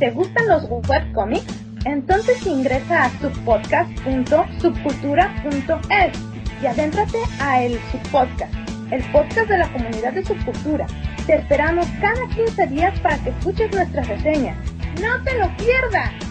¿Te gustan los webcomics? Entonces ingresa a subpodcast.subcultura.es y adéntrate a el subpodcast, el podcast de la comunidad de subcultura. Te esperamos cada 15 días para que escuches nuestras reseñas. ¡No te lo pierdas!